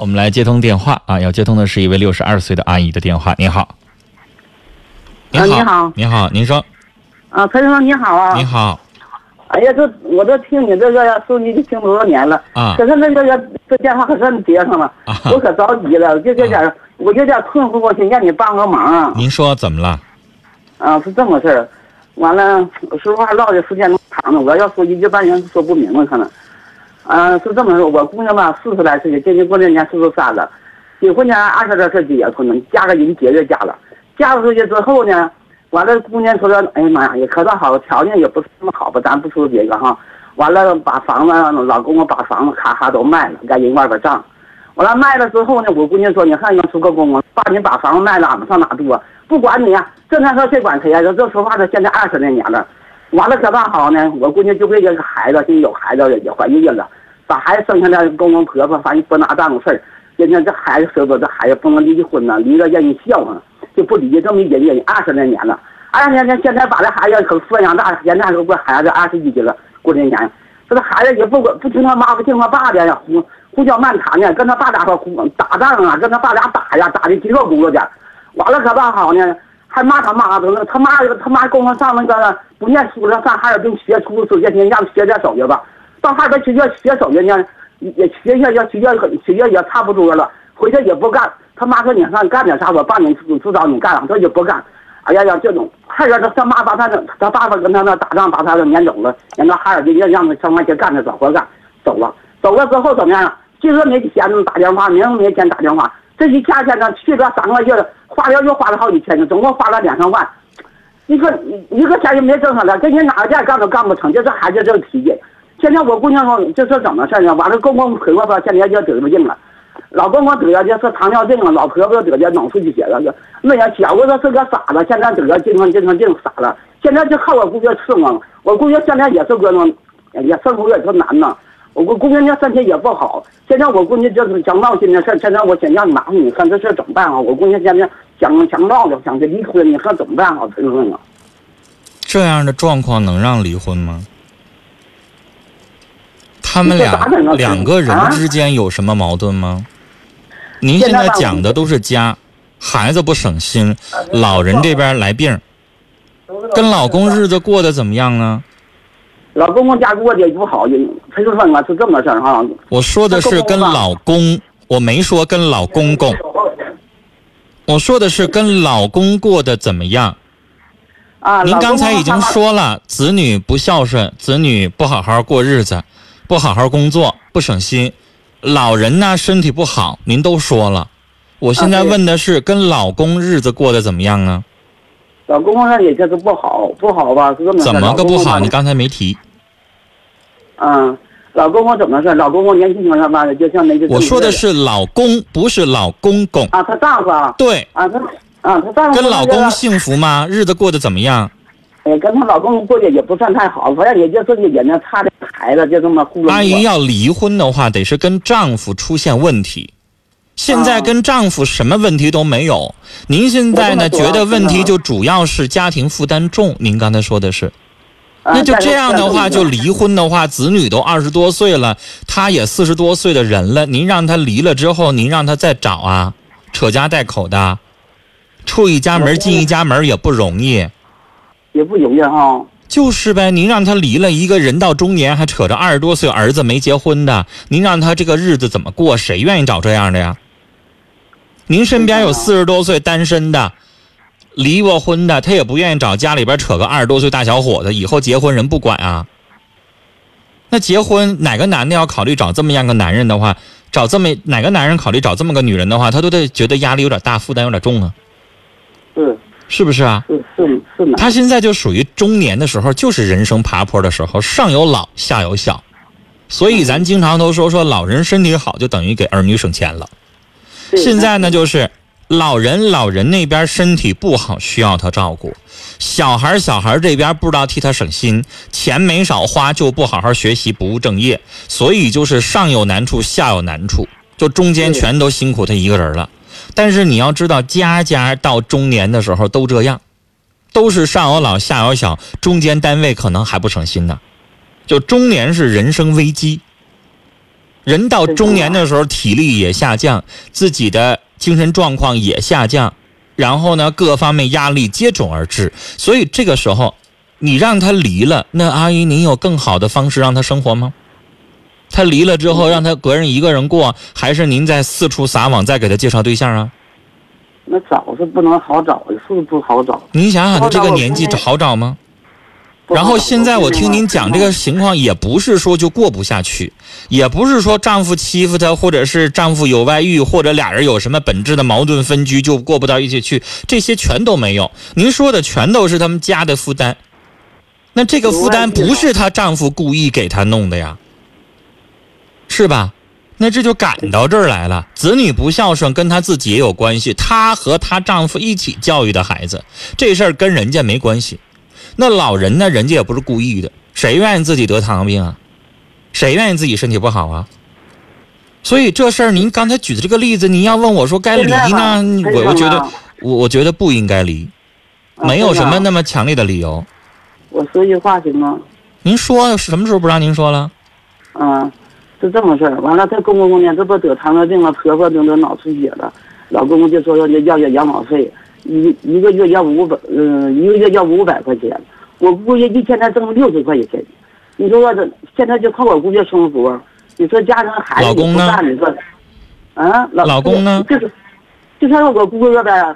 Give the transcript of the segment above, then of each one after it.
我们来接通电话啊，要接通的是一位六十二岁的阿姨的电话。您好，啊你好您好，您说，啊，陈先生你好啊！你好哎呀，这我这听你这个收音机听多少年了，啊可是那个这电话可算接上了，啊，我可着急了，就这点我有点困惑，我想让你帮个忙啊！您说怎么了？啊，是这么事儿，完了，说话唠的时间长了，我要说一句半句说不明白可能。嗯，是这么说，我姑娘吧，四十来岁，今年过年年四十三了，结婚呢二十来岁结婚，嫁个人节就嫁了，嫁出去之后呢，完了姑娘说的，哎呀妈呀，也可倒好，条件也不是那么好吧，咱不说别的哈，完了把房子，老公公把房子咔咔都卖了，在人外边账。完了卖了之后呢，我姑娘说：“你看，要出个公公，爸，你把房子卖了，俺们上哪住啊？不管你啊、这那事谁管谁呀、这这说话这现在二十来年了，完了可倒好呢，我姑娘就为这个孩子，现在有孩子，也怀孕了，把孩子生下来，公公婆婆反正不拿当回事儿。现在这孩子说说这孩子不能离婚呢，离了让人笑话，就不离，这么忍忍二十来年了，二十来年现在把这孩子可抚养大，现在都过孩子二十一岁了，过这年，这个孩子也不管不听他妈不听他爸的呀，胡胡搅蛮缠的，跟他爸俩说胡打仗啊，跟他爸俩打呀，打的叽里咕噜的，完了可倒好呢，还骂他妈的，他妈他妈供他上那个不念书了，上哈尔滨学厨师去，让学点手艺吧，到哈尔滨学校学手艺呢，也学学也学学学学也差不多了，回去也不干，他妈说你上干点啥，我帮你指指导你干，他也不干。哎呀呀，这种还让他他妈把他的他爸爸跟他那打仗把他给撵走了，撵到哈尔滨让让他上外去干着找活干，走了，走了之后怎么样？今儿没钱打电话，明儿没钱打电话，这一天天的去了三个月了，花了又花了好几千，总共花了两三万，一个一个钱也没挣上来，跟你哪个店干都干不成，就这孩子这个脾气。现在我姑娘说这是怎么事呢？完了公公婆婆吧，现在就得了病了。老公公得的是糖尿病了，老婆婆得的脑出血了，那样小姑子是个傻子，现在得了精神精神病傻了，现在就靠我姑娘伺候。我姑娘现在也是个那，也生活也是难呐。我姑姑娘家身体也不好，现在我姑娘就是想闹心的事，现在我想让你麻烦你看这事怎么办啊？我姑娘现在想想闹了，想去离婚，你看怎么办？啊，这样的状况能让离婚吗？他们俩两个人之间有什么矛盾吗？您现在讲的都是家，孩子不省心，老人这边来病，跟老公日子过得怎么样呢？老公公家过得也不好，陈生啊是这么事儿哈。我说的是跟老公，我没说跟老公公，我说的是跟老公过得怎么样。啊，您刚才已经说了，子女不孝顺，子女不好好过日子，不好好工作，不省心，老人呢身体不好，您都说了。我现在问的是跟老公日子过得怎么样啊？老公公那也就是不好，不好吧？是这么怎么个不好？你刚才没提。嗯，老公公怎么事儿？老公公年轻时候吧，就像那个我说的是老公，不是老公公。啊，她丈夫啊，对，啊，她啊，她丈夫跟老公幸福吗？日子过得怎么样？哎，跟她老公过得也不算太好，反正也就是也能差点孩子，就这么糊弄阿姨要离婚的话，得是跟丈夫出现问题。现在啊跟丈夫什么问题都没有，您现在呢觉得问题就主要是家庭负担重。您刚才说的是，啊那就这样的话，就离婚的话，子女都二十多岁了，他也四十多岁的人了，您让他离了之后，您让他再找啊，扯家带口的，出一家门进一家门也不容易。也不容易哈。就是呗，您让他离了一个人到中年还扯着二十多岁儿子没结婚的，您让他这个日子怎么过？谁愿意找这样的呀？您身边有四十多岁单身的，离过婚的，他也不愿意找家里边扯个二十多岁大小伙子，以后结婚人不管啊。那结婚哪个男的要考虑找这么样个男人的话，找这么哪个男人考虑找这么个女人的话，他都得觉得压力有点大，负担有点重啊，是是不是啊？是是是呢。他现在就属于中年的时候，就是人生爬坡的时候，上有老，下有小，所以咱经常都说说老人身体好，就等于给儿女省钱了。现在呢，就是老人老人那边身体不好，需要他照顾；小孩小孩这边不知道替他省心，钱没少花，就不好好学习，不务正业，所以就是上有难处，下有难处，就中间全都辛苦他一个人了。但是你要知道，家家到中年的时候都这样，都是上有老下有小，中间单位可能还不省心呢。就中年是人生危机，人到中年的时候，体力也下降，自己的精神状况也下降，然后呢，各方面压力接踵而至。所以这个时候，你让他离了，那阿姨，您有更好的方式让他生活吗？他离了之后，让他个人一个人过，还是您在四处撒网，再给他介绍对象啊？那找是不能好找，是不好找。您想想，他这个年纪好找吗？然后现在我听您讲这个情况，也不是说就过不下去，也不是说丈夫欺负她，或者是丈夫有外遇，或者俩人有什么本质的矛盾分居就过不到一起去，这些全都没有。您说的全都是他们家的负担，那这个负担不是她丈夫故意给她弄的呀，是吧？那这就赶到这儿来了。子女不孝顺跟她自己也有关系，她和她丈夫一起教育的孩子，这事儿跟人家没关系。那老人呢？人家也不是故意的，谁愿意自己得糖尿病啊？谁愿意自己身体不好啊？所以这事儿，您刚才举的这个例子，您要问我说该离呢？我我觉得，我我觉得不应该离，没有什么那么强烈的理由。我说句话行吗？您说什么时候不让您说了？嗯，是这么事儿。完了，她公公呢，这不得糖尿病了，婆婆得得脑出血了，老公公就说要要要养老费。一一个月要五百，嗯，一个月要五百块钱，我姑爷一天才挣六十块钱。你说我这现在就靠我姑爷生活，你说加上孩子不干，你说，啊，老老公呢？就是，就像我姑爷呗。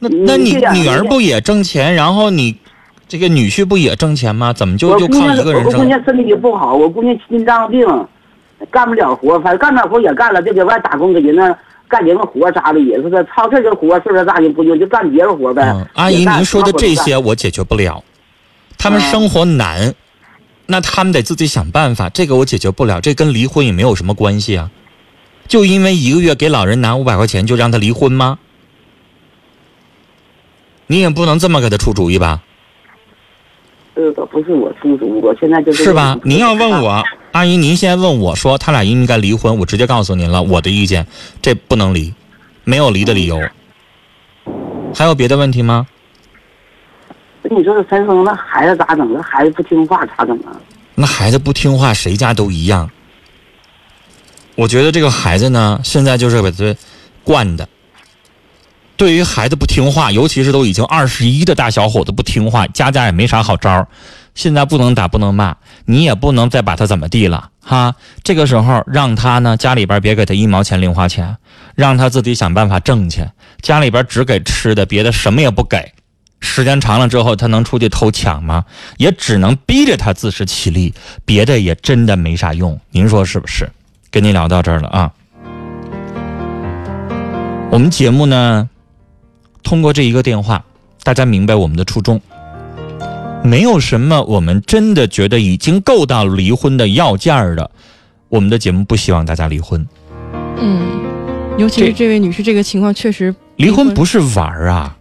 那那你女儿不也挣钱？然后你这个女婿不也挣钱吗？怎么就就靠一个人挣？我姑娘身体也不好，我姑娘心脏病，干不了活，反正干点活也干了，就在外打工给人那。干点个活啥的也是的，超市的活岁数大人不用就干别的活呗。阿姨，您说的这些我解决不了，他们生活难，那他们得自己想办法。这个我解决不了，这跟离婚也没有什么关系啊。就因为一个月给老人拿五百块钱就让他离婚吗？你也不能这么给他出主意吧？这个不是我出主意，我现在就是是吧？您要问我。阿姨，您先问我说他俩应该离婚，我直接告诉您了我的意见，这不能离，没有离的理由。还有别的问题吗？你说这三生那孩子咋整？那孩子不听话咋整啊？那孩子不听话，谁家都一样。我觉得这个孩子呢，现在就是给他惯的。对于孩子不听话，尤其是都已经二十一的大小伙子不听话，家家也没啥好招儿。现在不能打，不能骂，你也不能再把他怎么地了哈。这个时候让他呢，家里边别给他一毛钱零花钱，让他自己想办法挣去。家里边只给吃的，别的什么也不给。时间长了之后，他能出去偷抢吗？也只能逼着他自食其力，别的也真的没啥用。您说是不是？跟您聊到这儿了啊。我们节目呢，通过这一个电话，大家明白我们的初衷。没有什么，我们真的觉得已经够到离婚的要件儿的，我们的节目不希望大家离婚。嗯，尤其是这位女士，这个情况确实离婚不是玩儿啊，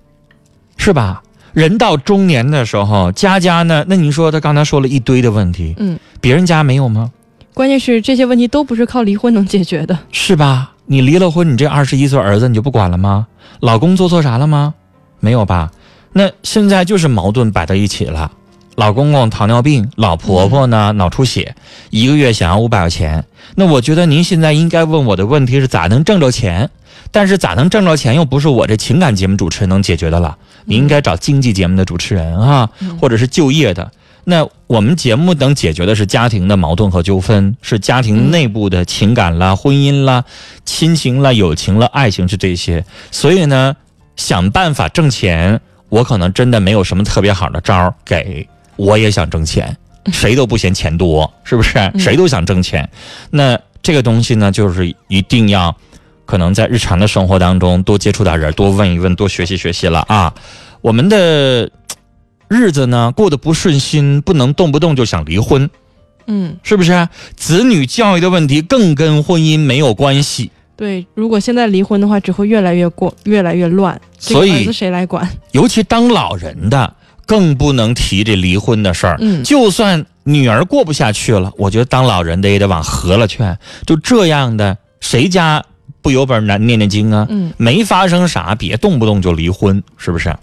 是吧？人到中年的时候，家家呢？那您说他刚才说了一堆的问题，嗯，别人家没有吗？关键是这些问题都不是靠离婚能解决的，是吧？你离了婚，你这二十一岁儿子你就不管了吗？老公做错啥了吗？没有吧？那现在就是矛盾摆在一起了，老公公糖尿病，老婆婆呢脑出血，一个月想要五百块钱。那我觉得您现在应该问我的问题是咋能挣着钱？但是咋能挣着钱又不是我这情感节目主持人能解决的了，你应该找经济节目的主持人啊，或者是就业的。那我们节目能解决的是家庭的矛盾和纠纷，是家庭内部的情感啦、婚姻啦、亲情啦、友情啦、爱情是这些。所以呢，想办法挣钱。我可能真的没有什么特别好的招儿给，我也想挣钱，谁都不嫌钱多，是不是？谁都想挣钱，那这个东西呢，就是一定要，可能在日常的生活当中多接触点人，多问一问，多学习学习了啊。我们的日子呢过得不顺心，不能动不动就想离婚，嗯，是不是？子女教育的问题更跟婚姻没有关系。对，如果现在离婚的话，只会越来越过，越来越乱。所以儿子谁来管？尤其当老人的，更不能提这离婚的事儿。嗯，就算女儿过不下去了，我觉得当老人的也得往和了劝。就这样的，谁家不有本难念念经啊？嗯，没发生啥，别动不动就离婚，是不是？